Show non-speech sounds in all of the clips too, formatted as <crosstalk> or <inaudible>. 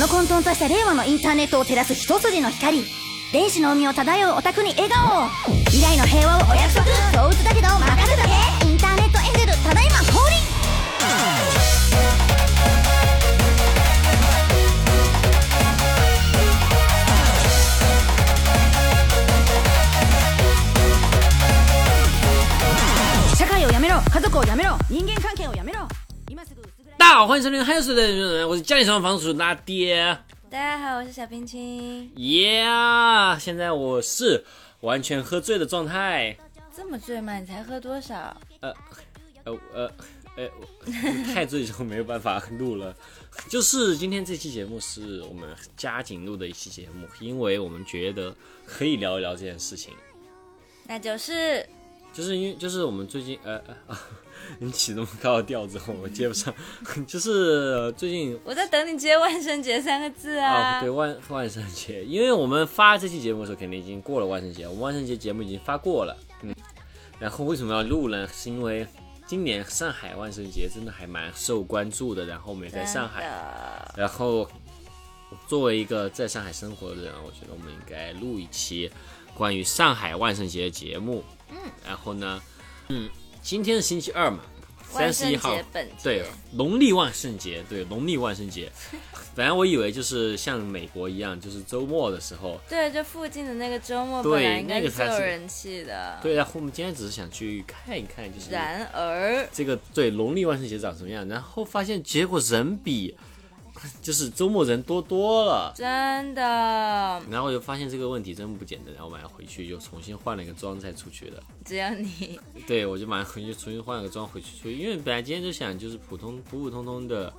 の混沌とした令和のインターネットを照らす一筋の光。電子の海を漂うオタクに笑顔を未来の平和をお約束。そう打つだけど任せとけ。インターネットエンジェルただいま降臨社会をやめろ。家族をやめろ。人間関係家好，欢迎收听《嗨水的人》，我是家里上房主拉爹。大家好，我是小冰清。Yeah，现在我是完全喝醉的状态。这么醉吗？你才喝多少？呃呃呃呃，<laughs> 太醉就没有办法录了。就是今天这期节目是我们加紧录的一期节目，因为我们觉得可以聊一聊这件事情。那就是就是因为就是我们最近呃呃啊，<laughs> 你起那么高的调之后我接不上，<laughs> 就是呃最近我在等你接万圣节三个字啊。哦，对万 <laughs> 万圣节，因为我们发这期节目的时候肯定已经过了万圣节，我们万圣节节目已经发过了，嗯，然后为什么要录呢？是因为今年上海万圣节真的还蛮受关注的，然后我们也在上，海。然后作为一个在上海生活的人，我觉得我们应该录一期关于上海万圣节的节目，嗯，然后呢，嗯，今天是星期二嘛，三十一号对，农历万圣节，对，农历万圣节。<laughs> 本来我以为就是像美国一样，就是周末的时候，对，就附近的那个周末对本来应该那个才有人气的。。对，然后我们今天只是想去看一看，就是然而，这个对农历万圣节长什么样，然后发现结果人比 <laughs> 就是周末人多多了，真的。然后我就发现这个问题真不简单，然后晚上回去又重新换了一个妆再出去的。只要你。对，我就马上回去重新换了个妆回去出去，因为本来今天就想就是普通普普通通的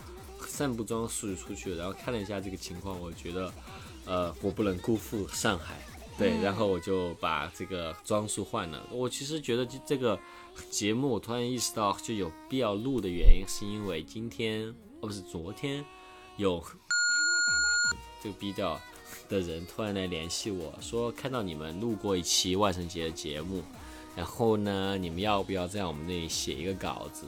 散步装束出去，然后看了一下这个情况，我觉得呃我不能辜负上海，对，然后我就把这个装束换了。我其实觉得这这个节目，我突然意识到就有必要录的原因，是因为今天哦不是昨天有这个逼调的人突然来联系我说，看到你们录过一期万圣节的节目。然后呢，你们要不要在我们那里写一个稿子？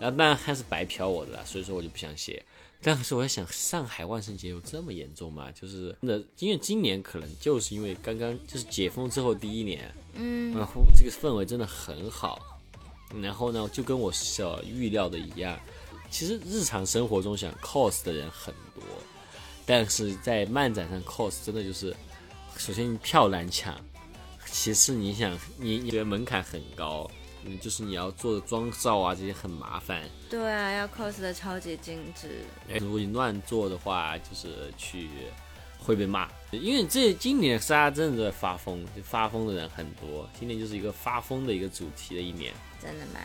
然后当然还是白嫖我的啦，所以说我就不想写。但是我在想，上海万圣节有这么严重吗？就是真的，因为今年可能就是因为刚刚就是解封之后第一年，嗯，然后这个氛围真的很好。然后呢，就跟我所预料的一样，其实日常生活中想 cos 的人很多，但是在漫展上 cos 真的就是，首先票难抢，其次，你想，你你觉得门槛很高，嗯，就是你要做的妆造啊，这些很麻烦。对啊，要 cos 的超级精致。如果你乱做的话，就是去会被骂。因为这今年大家真的在发疯，就发疯的人很多。今年就是一个发疯的一个主题的一年。真的吗？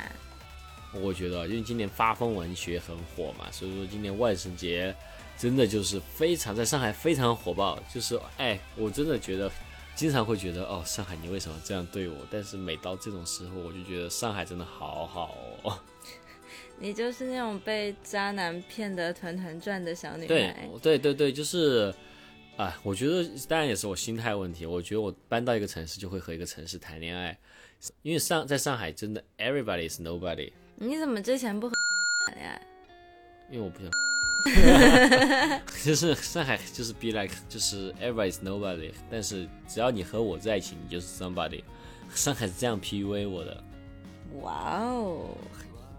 我觉得，因为今年发疯文学很火嘛，所以说今年万圣节真的就是非常在上海非常火爆。就是哎，我真的觉得。经常会觉得哦，上海你为什么这样对我？但是每到这种时候，我就觉得上海真的好好哦。<laughs> 你就是那种被渣男骗得团团转的小女对孩。对对对，就是，啊，我觉得当然也是我心态问题。我觉得我搬到一个城市就会和一个城市谈恋爱，因为上在上海真的 everybody is nobody，你怎么之前不和谈恋爱？因为我不想，<laughs> 就是上海就是 be like 就是 everybody is nobody，但是只要你和我在一起，你就是 somebody。上海是这样 PUA 我的，哇哦，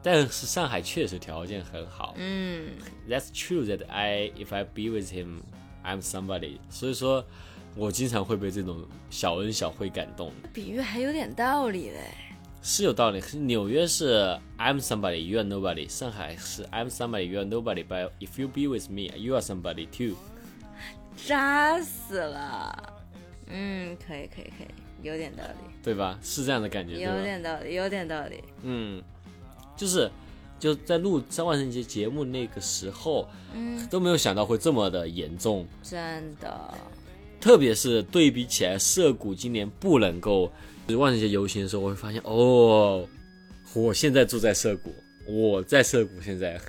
但是上海确实条件很好。嗯，That's true that I if I be with him, I'm somebody。所以说，我经常会被这种小恩小惠感动，比喻还有点道理嘞。是有道理。可是纽约是 I'm somebody, you are nobody；上海是 I'm somebody, you are nobody。But if you be with me, you are somebody too。扎死了。嗯，可以可以可以，有点道理，对吧？是这样的感觉，有？点道理，有点道理。嗯，就是就在录三万圣节节目那个时候，嗯，都没有想到会这么的严重。真的，特别是对比起来，涩谷今年不能够万圣节游行的时候，我会发现哦，我现在住在涩谷，我在涩谷现在，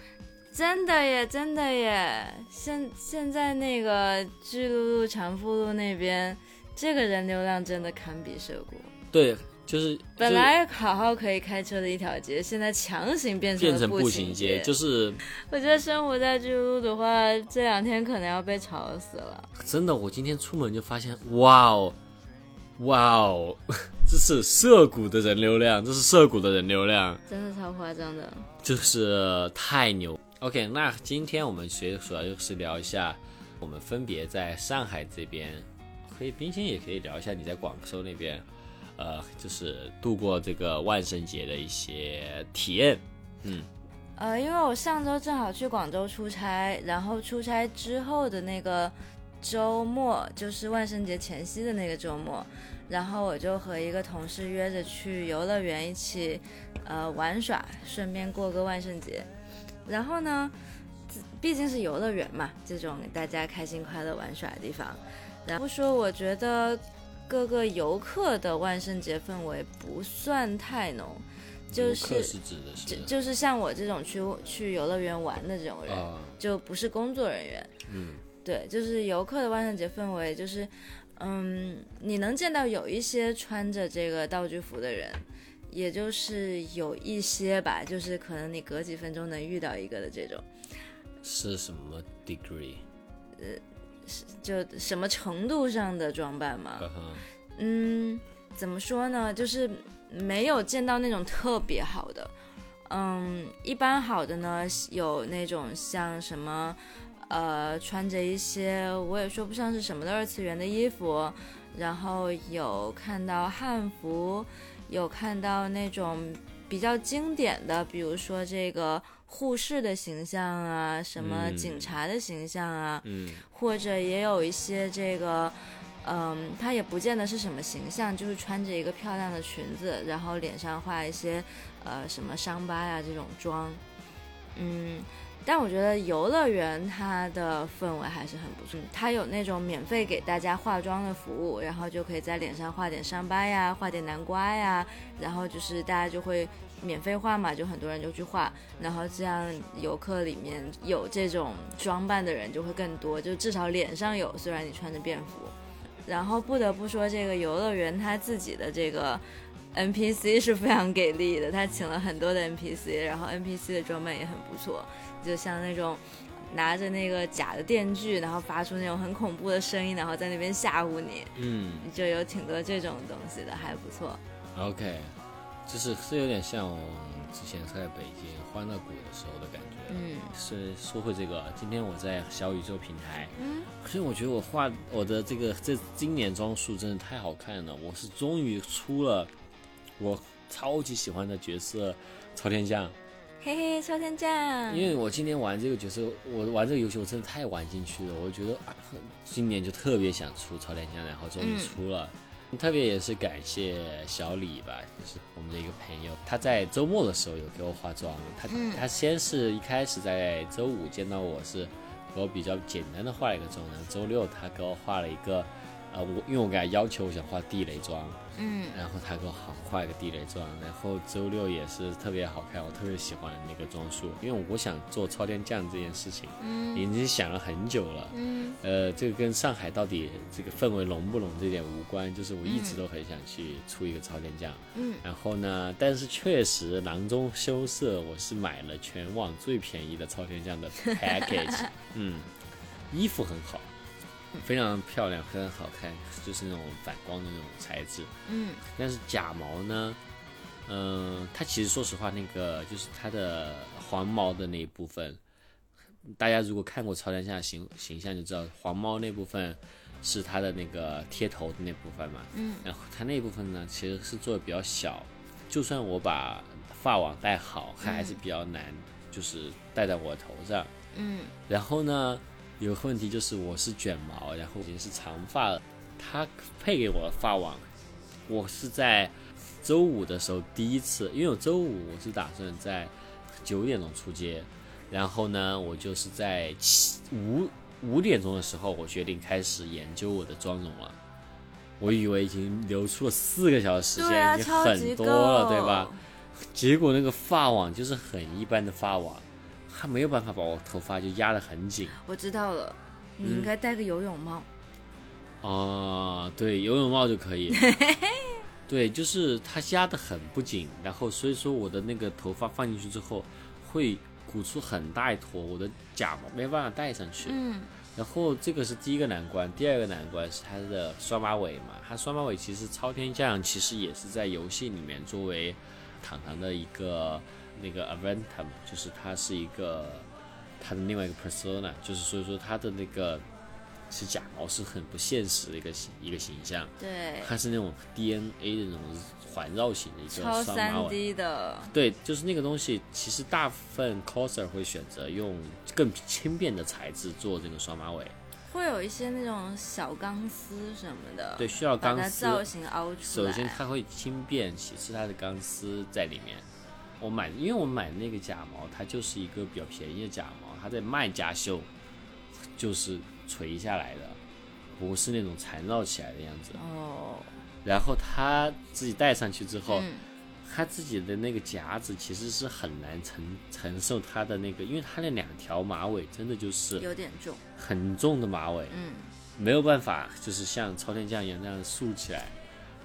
真的耶，真的耶。现现在那个巨鹿路、长富路那边，这个人流量真的堪比涩谷。对，就是本来好好可以开车的一条街，现在强行变成变成步行街，就是 <laughs> 我觉得生活在巨鹿的话，这两天可能要被吵死了。真的，我今天出门就发现，哇哦，哇哦，<laughs> 这是涉谷的人流量，这是涉谷的人流量，真的超夸张的，就是太牛。OK，那今天我们学主要就是聊一下，我们分别在上海这边，可以冰心也可以聊一下你在广州那边，呃，就是度过这个万圣节的一些体验。嗯，呃，因为我上周正好去广州出差，然后出差之后的那个周末，就是万圣节前夕的那个周末，然后我就和一个同事约着去游乐园一起，呃，玩耍，顺便过个万圣节。然后呢，毕竟是游乐园嘛，这种大家开心快乐玩耍的地方。然后说，我觉得各个游客的万圣节氛围不算太浓，就是就就是像我这种去去游乐园玩的这种人，啊，就不是工作人员。嗯，对，就是游客的万圣节氛围，就是，嗯，你能见到有一些穿着这个道具服的人，也就是有一些吧，就是可能你隔几分钟能遇到一个的这种，是什么 degree？呃，是就什么程度上的装扮嘛。呵呵嗯，怎么说呢？就是没有见到那种特别好的。嗯，一般好的呢，有那种像什么，呃，穿着一些我也说不上是什么的二次元的衣服，然后有看到汉服，有看到那种比较经典的，比如说这个护士的形象啊，什么嗯。警察的形象啊，嗯。或者也有一些这个，嗯，他也不见得是什么形象，就是穿着一个漂亮的裙子，然后脸上画一些呃什么伤疤呀这种妆，嗯，但我觉得游乐园它的氛围还是很不错，它有那种免费给大家化妆的服务，然后就可以在脸上画点伤疤呀，画点南瓜呀，然后就是大家就会。免费画嘛，就很多人就去画，然后这样游客里面有这种装扮的人就会更多，就至少脸上有，虽然你穿着便服。然后不得不说，这个游乐园它自己的这个 NPC 是非常给力的，他请了很多的 NPC，然后 NPC 的装扮也很不错，就像那种拿着那个假的电锯，然后发出那种很恐怖的声音，然后在那边吓唬你，嗯就有挺多这种东西的，还不错。，OK，就是是有点像我之前在北京欢乐谷的时候的感觉。嗯是说回这个，今天我在小宇宙平台，嗯，所以我觉得我画我的这个这今年装束真的太好看了，我是终于出了我超级喜欢的角色朝天将，嘿嘿，超天将，因为我今天玩这个角色，我玩这个游戏我真的太玩进去了，我觉得啊，今年就特别想出超天将，然后终于出了。特别也是感谢小李吧，就是我们的一个朋友，他在周末的时候有给我化妆。他、他先是一开始在周五见到我是给我比较简单的化了一个妆，然后周六他给我画了一个，呃，我因为我给他要求我想画地雷妆，嗯。然后他给我好画一个地雷妆，然后周六也是特别好看，我特别喜欢那个装束，因为我想做超天将这件事情，嗯。已经想了很久了。嗯。呃，这个跟上海到底这个氛围浓不浓这点无关，就是我一直都很想去出一个超天将。嗯。然后呢，但是确实囊中羞涩，我是买了全网最便宜的超天将的 package，<laughs> 嗯，衣服很好，非常漂亮，非常好看，就是那种反光的那种材质。嗯但是假毛呢，嗯、它其实说实话，那个就是它的黄毛的那一部分，大家如果看过超人下形形象就知道，黄毛那部分是它的那个贴头的那部分嘛。嗯然后它那部分呢，其实是做的比较小，就算我把发网戴好，它还是比较难，就是戴在我头上。嗯然后呢，有个问题就是我是卷毛，然后已经是长发了，他配给我的发网，我是在周五的时候第一次，因为我周五我是打算在九点钟出街，然后呢，我就是在七五五点钟的时候，我决定开始研究我的妆容了。我以为已经留出了四个小时时间，已经很多了，对吧？？结果那个发网就是很一般的发网，它没有办法把我头发就压得很紧。我知道了，你嗯应该戴个游泳帽。哦，对，游泳帽就可以。<laughs> 对，就是它压得很不紧，然后所以说我的那个头发放进去之后会鼓出很大一坨，我的假毛没办法戴上去。嗯然后这个是第一个难关，第二个难关是它的双马尾嘛。它双马尾其实超天将其实也是在游戏里面作为糖糖的一个那个 Aventum，就是它是一个它的另外一个 persona，就是所以说它的那个是假毛是很不现实的一个形一个形象，对，它是那种 DNA 的那种环绕型的一个超双马三尾。D 的，对，就是那个东西，其实大部分 coser 会选择用更轻便的材质做这个双马尾。会有一些那种小钢丝什么的，对，，需要钢丝。造型凹出来。首先它会轻便，其次它的钢丝在里面。我买，因为我买那个假毛，它就是一个比较便宜的假毛，它在卖家秀就是垂下来的，不是那种缠绕起来的样子。哦，然后它自己戴上去之后，嗯它自己的那个夹子其实是很难承承受它的那个，因为它那两条马尾真的就是有点重，很重的马尾，嗯，没有办法，就是像超天酱一样那样竖起来。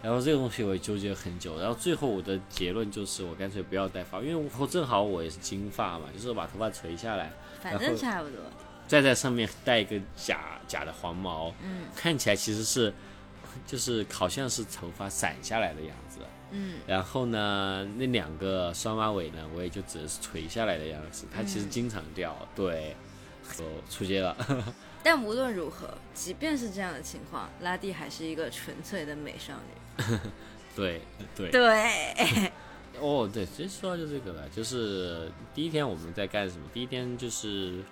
然后这个东西我也纠结了很久，然后最后我的结论就是我干脆不要戴发，因为我正好我也是金发嘛，就是把头发垂下来，反正差不多。再在上面戴一个假假的黄毛，嗯看起来其实是就是好像是头发散下来的样子。嗯，然后呢，那两个双马尾呢，我也就只是垂下来的样子，它其实经常掉，对，就出街了。但无论如何，即便是这样的情况，拉蒂还是一个纯粹的美少女。对 <laughs> 对对，<laughs> 哦，对，其实说到就这个了，就是第一天我们在干什么？第一天就是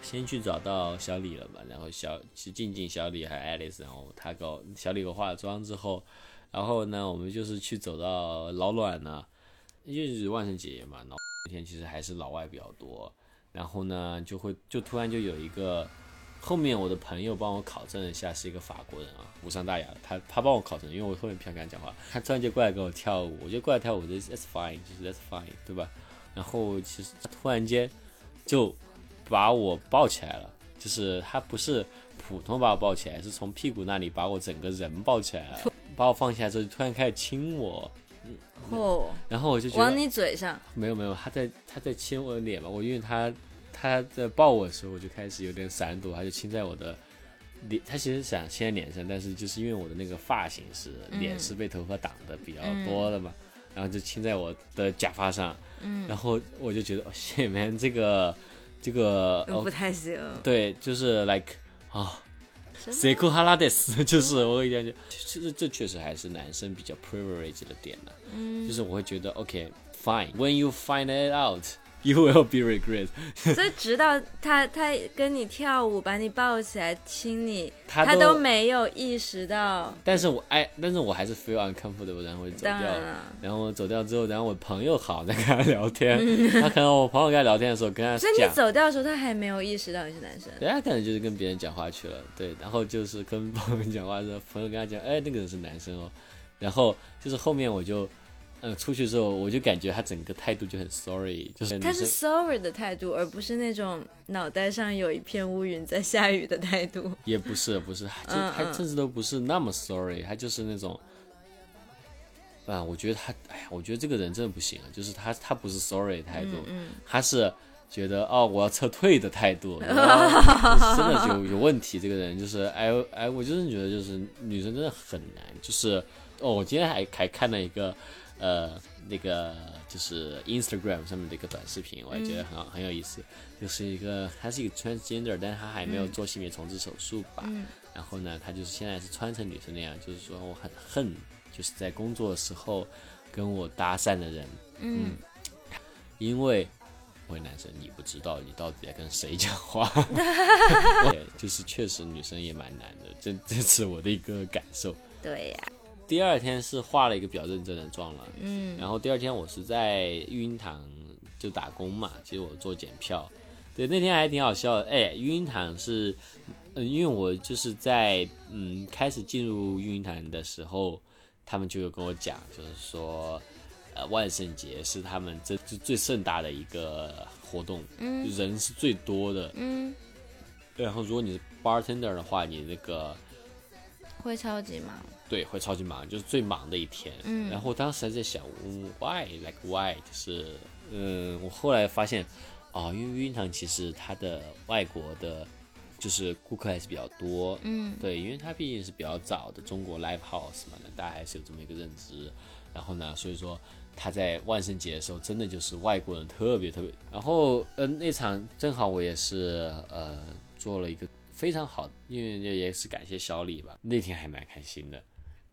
先去找到小李了嘛，然后小去静静、小李还有爱丽丝，然后他给我小李给我化了妆之后，然后呢，我们就是去走到老卵呢，因为是万圣节嘛，老那天其实还是老外比较多，然后呢，就会就突然就有一个。后面我的朋友帮我考证了一下，是一个法国人啊，无伤大雅的。他他帮我考证，因为我后面不想跟他讲话。他突然就过来跟我跳舞，我就过来跳舞的 that's fine，就是 that's fine，对吧？然后其实他突然间就把我抱起来了，就是他不是普通把我抱起来，是从屁股那里把我整个人抱起来了，把我放下之后突然开始亲我，哦，然后我就觉得往你嘴上，没有没有，他在他在亲我的脸嘛，我因为他他在抱我的时候，我就开始有点闪躲，他就亲在我的脸，他其实想亲在脸上，但是就是因为我的那个发型是脸是被头发挡的比较多的嘛，然后就亲在我的假发上，嗯，然后我就觉得，哦，shit man，这个这个哦不，太行。对，就是 like 啊。什么 s e k o h a r a d e s 就是我跟你讲，就其实这确实还是男生比较 privilege 的点呢、嗯就是我会觉得 OK fine，when you find it out，you will be regret。<laughs> 所以直到他他跟你跳舞，把你抱起来亲你，他他都都没有意识到。但是我哎，但是我还是 feel uncomfortable，然后我就走掉了。然了，然后我走掉之后，然后我朋友好在跟他聊天，<laughs> 他可能我朋友跟他聊天的时候跟他所以你，走掉的时候，他还没有意识到你是男生。对他可能就是跟别人讲话去了，对，然后就是跟朋友讲话的时候，朋友跟他讲，哎，那个人是男生哦，然后就是后面我就，嗯，出去之后我就感觉他整个态度就很 sorry，就是女他是 sorry 的态度，而不是那种脑袋上有一片乌云在下雨的态度。<laughs> 也不是不是，就他甚至都不是那么 sorry，他就是那种。啊，我觉得他，哎呀，我觉得这个人真的不行啊！就是他，他不是 sorry 的态度，嗯他是觉得哦，我要撤退的态度，<laughs> 真的有有问题。这个人就是，哎哎，我真的觉得就是女生真的很难。就是哦，我今天还还看了一个呃那个就是 Instagram 上面的一个短视频，我也觉得很好、很有意思。就是一个他是一个 transgender，但是他还没有做性别重置手术吧。嗯然后呢，他就是现在是穿成女生那样，就是说我很恨，就是在工作的时候跟我搭讪的人，嗯，因为我是男生，你不知道你到底在跟谁讲话。<laughs> 对，就是确实女生也蛮难的，这这是我的一个感受。对呀，第二天是化了一个比较认真的妆了，嗯。然后第二天我是在育婴堂就打工嘛，其实我做检票，对，那天还挺好笑的。哎，育婴堂是，嗯，因为我就是在嗯开始进入育婴堂的时候，他们就有跟我讲，就是说，呃，万圣节是他们这最最盛大的一个活动，嗯。人是最多的，嗯。然后如果你是 bartender 的话，你那个会超级忙。对，会超级忙，就是最忙的一天。嗯然后当时还在想嗯，why like why，就是嗯，我后来发现哦，因为玉云堂其实它的外国的，就是顾客还是比较多。嗯对，因为它毕竟是比较早的中国 live house 嘛，那大家还是有这么一个认知。然后呢，所以说他在万圣节的时候，真的就是外国人特别特别。然后呃，那场正好我也是呃做了一个非常好，因为也也是感谢小李吧，那天还蛮开心的。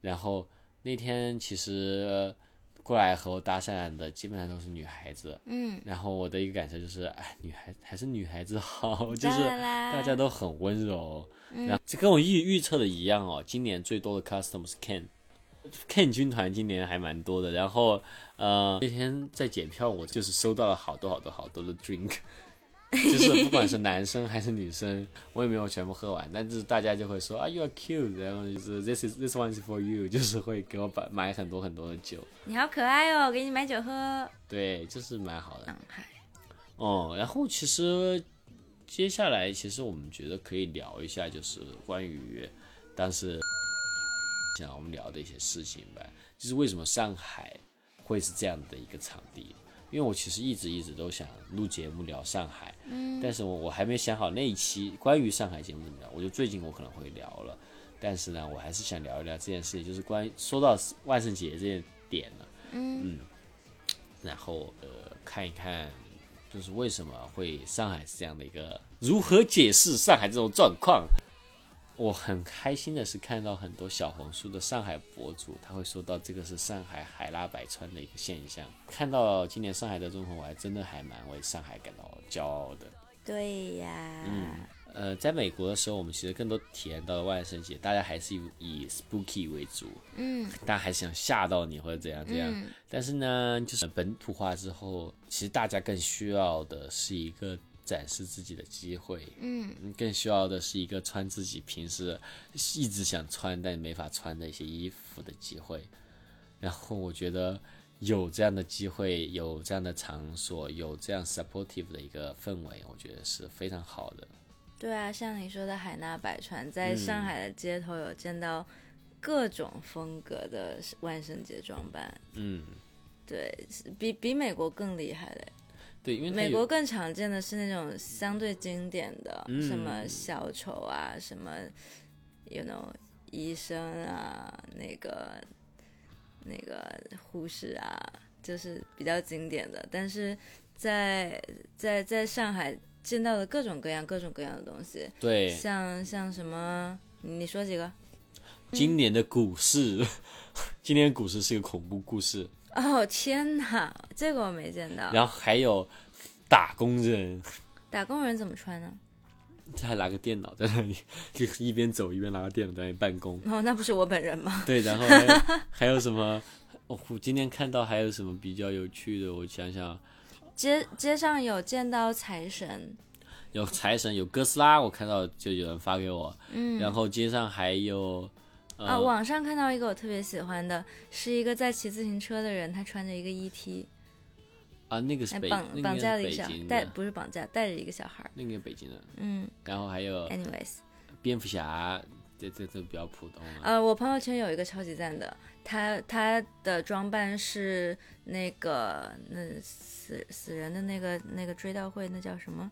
然后那天其实呃过来和我搭讪的基本上都是女孩子，嗯，然后我的一个感受就是，哎，女孩还是女孩子好，<laughs> 就是大家都很温柔。嗯然后这跟我预预测的一样哦，今年最多的 custom 是 Ken。Ken 军团今年还蛮多的，然后呃那天在检票，我就是收到了好多好多好多的 drink，就是不管是男生还是女生，我也没有全部喝完，但是大家就会说啊 you are cute，然后就是 this is this one is for you，<laughs> 就是会给我买买很多很多的酒，你好可爱哦，给你买酒喝。对，就是蛮好的。哦，然后其实接下来其实我们觉得可以聊一下，就是关于当时想我们聊的一些事情吧，就是为什么上海会是这样的一个场地？因为我其实一直一直都想录节目聊上海，嗯，但是我我还没想好那一期关于上海节目怎么聊，我觉得最近我可能会聊了，但是呢，我还是想聊一聊这件事情，就是关于说到万圣节这件点呢，嗯。然后呃看一看，就是为什么会上海是这样的一个，如何解释上海这种状况？我很开心的是看到很多小红书的上海博主，他会说到这个是上海海纳百川的一个现象。看到今年上海的综合，我还真的还蛮为上海感到骄傲的。对呀，嗯呃，在美国的时候，我们其实更多体验到了万圣节，大家还是以以 spooky 为主，嗯大家还是想吓到你或者怎样怎样。嗯但是呢，就是本土化之后，其实大家更需要的是一个展示自己的机会，嗯嗯更需要的是一个穿自己平时一直想穿但没法穿的一些衣服的机会。然后我觉得有这样的机会，有这样的场所，有这样 supportive 的一个氛围，我觉得是非常好的。对啊，像你说的海纳百川，在嗯上海的街头有见到各种风格的万圣节装扮，嗯，对，比比美国更厉害嘞。对，因为美国更常见的是那种相对经典的，嗯。什么小丑啊，什么，you know，医生啊，那个那个护士啊，就是比较经典的。但是在在在上海见到的各种各样、各种各样的东西，对。像像什么，你说几个？今年的股市，<laughs> 今年股市是一个恐怖故事，哦天哪，这个我没见到。然后还有打工人。打工人怎么穿呢？他还拿个电脑在那里，就一边走一边拿个电脑在那里办公。哦，那不是我本人吗？<laughs> 对，然后还有还有什么？哦，我今天看到还有什么比较有趣的？我想想，街街上有见到财神，有财神，有哥斯拉，我看到就有人发给我。嗯，然后街上还有，呃，啊，网上看到一个我特别喜欢的，是一个在骑自行车的人，他穿着一个 ET，啊，那个是北，绑绑架了一个小北京的，带不是绑架，带着一个小孩儿。那个北京的。嗯然后还有，anyways，蝙蝠侠，这这这比较普通了。呃，我朋友圈有一个超级赞的，他他的装扮是那个那死死人的那个那个追悼会，那叫什么？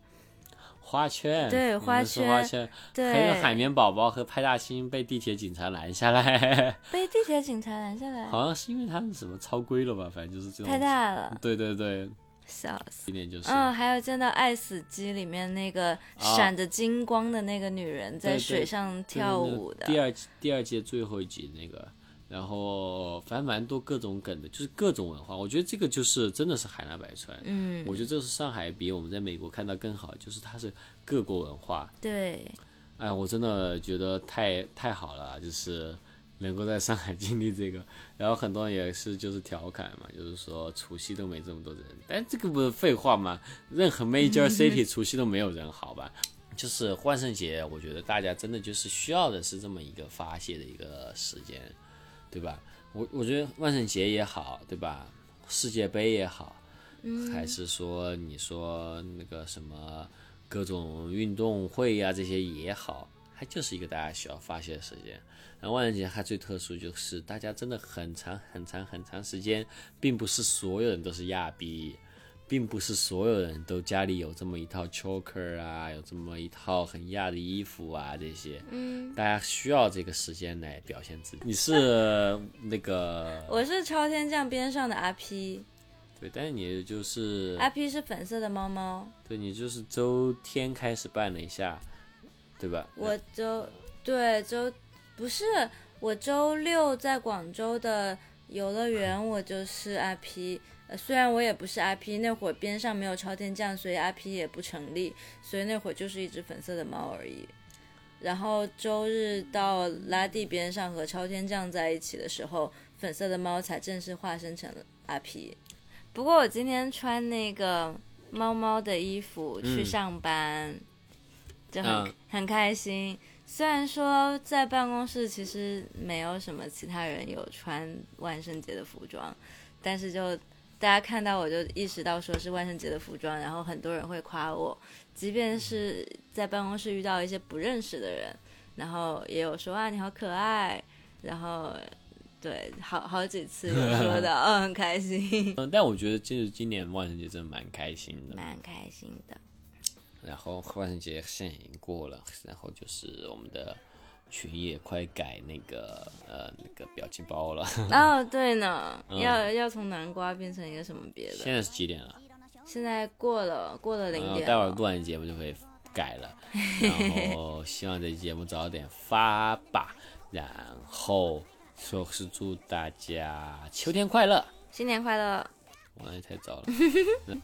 花圈，对花圈花圈，对，还有海绵宝宝和派大星被地铁警察拦下来，<laughs> 被地铁警察拦下来，好像是因为他们什么超规了吧，反正就是这种。太大了，对对对，笑死。今年就是。嗯，还有见到《爱死机》里面那个闪着金光的那个女人在水上对对对跳舞的，第二第二届最后一集那个，然后反正蛮多各种梗的，就是各种文化。我觉得这个就是真的是海纳百川。嗯，我觉得这是上海比我们在美国看到更好，就是它是各国文化。对，哎，我真的觉得太太好了，就是能够在上海经历这个。然后很多人也是就是调侃嘛，就是说除夕都没这么多人，但这个不是废话吗？任何 major city 除夕都没有人，好吧？就是万圣节，我觉得大家真的就是需要的是这么一个发泄的一个时间，对吧？我我觉得万圣节也好，对吧？世界杯也好，还是说你说那个什么各种运动会呀、这些也好，它就是一个大家需要发泄的时间。然后万圣节它最特殊就是大家真的很长很长很长时间，并不是所有人都是亚逼，并不是所有人都家里有这么一套 choker 啊，有这么一套很亚的衣服啊这些。嗯，大家需要这个时间来表现自己。你是 <laughs> 那个我是超天酱边上的阿 P，对，但是你就是阿 P 是粉色的猫猫，对你就是周天开始办了一下，对吧？我周对周不是我周六在广州的游乐园，我就是阿 P。呃，虽然我也不是 IP，那会儿边上没有朝天酱，所以 IP 也不成立，所以那会儿就是一只粉色的猫而已。然后周日到拉蒂边上和朝天酱在一起的时候，粉色的猫才正式化身成了阿 P。不过我今天穿那个猫猫的衣服去嗯上班，就很、嗯很开心。虽然说在办公室其实没有什么其他人有穿万圣节的服装，但是就大家看到我就意识到说是万圣节的服装，然后很多人会夸我，即便是在办公室遇到一些不认识的人，然后也有说啊你好可爱，然后对好好几次有说的，<laughs> 嗯很开心，嗯，但我觉得就是今年万圣节真的蛮开心的。蛮开心的。然后万圣节现在已经过了，然后就是我们的群也快改那个呃那个表情包了。哦，对呢，<laughs> 嗯要要从南瓜变成一个什么别的？现在是几点了？现在过了过了零点了，待会儿录完节目就会改了，<laughs> 然后希望这期节目早点发吧。然后说是祝大家秋天快乐。新年快乐，我那也太早了，<laughs>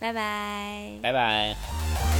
拜拜。拜拜。